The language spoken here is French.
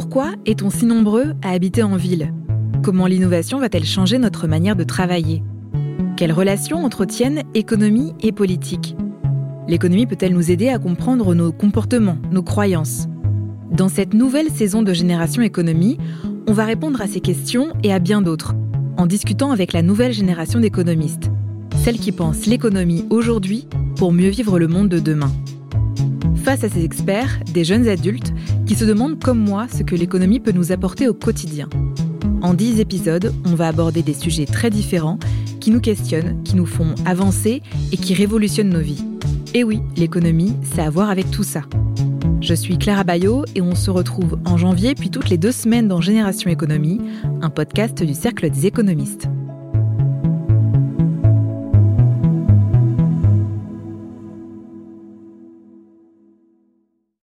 Pourquoi est-on si nombreux à habiter en ville? Comment l'innovation va-t-elle changer notre manière de travailler? Quelles relations entretiennent économie et politique? L'économie peut-elle nous aider à comprendre nos comportements, nos croyances? Dans cette nouvelle saison de Génération Économie, on va répondre à ces questions et à bien d'autres, en discutant avec la nouvelle génération d'économistes, celles qui pensent l'économie aujourd'hui pour mieux vivre le monde de demain. Face à ces experts, des jeunes adultes qui se demandent comme moi ce que l'économie peut nous apporter au quotidien. En dix épisodes, on va aborder des sujets très différents qui nous questionnent, qui nous font avancer et qui révolutionnent nos vies. Et oui, l'économie, c'est à voir avec tout ça. Je suis Clara Bayot et on se retrouve en janvier puis toutes les deux semaines dans Génération Économie, un podcast du Cercle des économistes.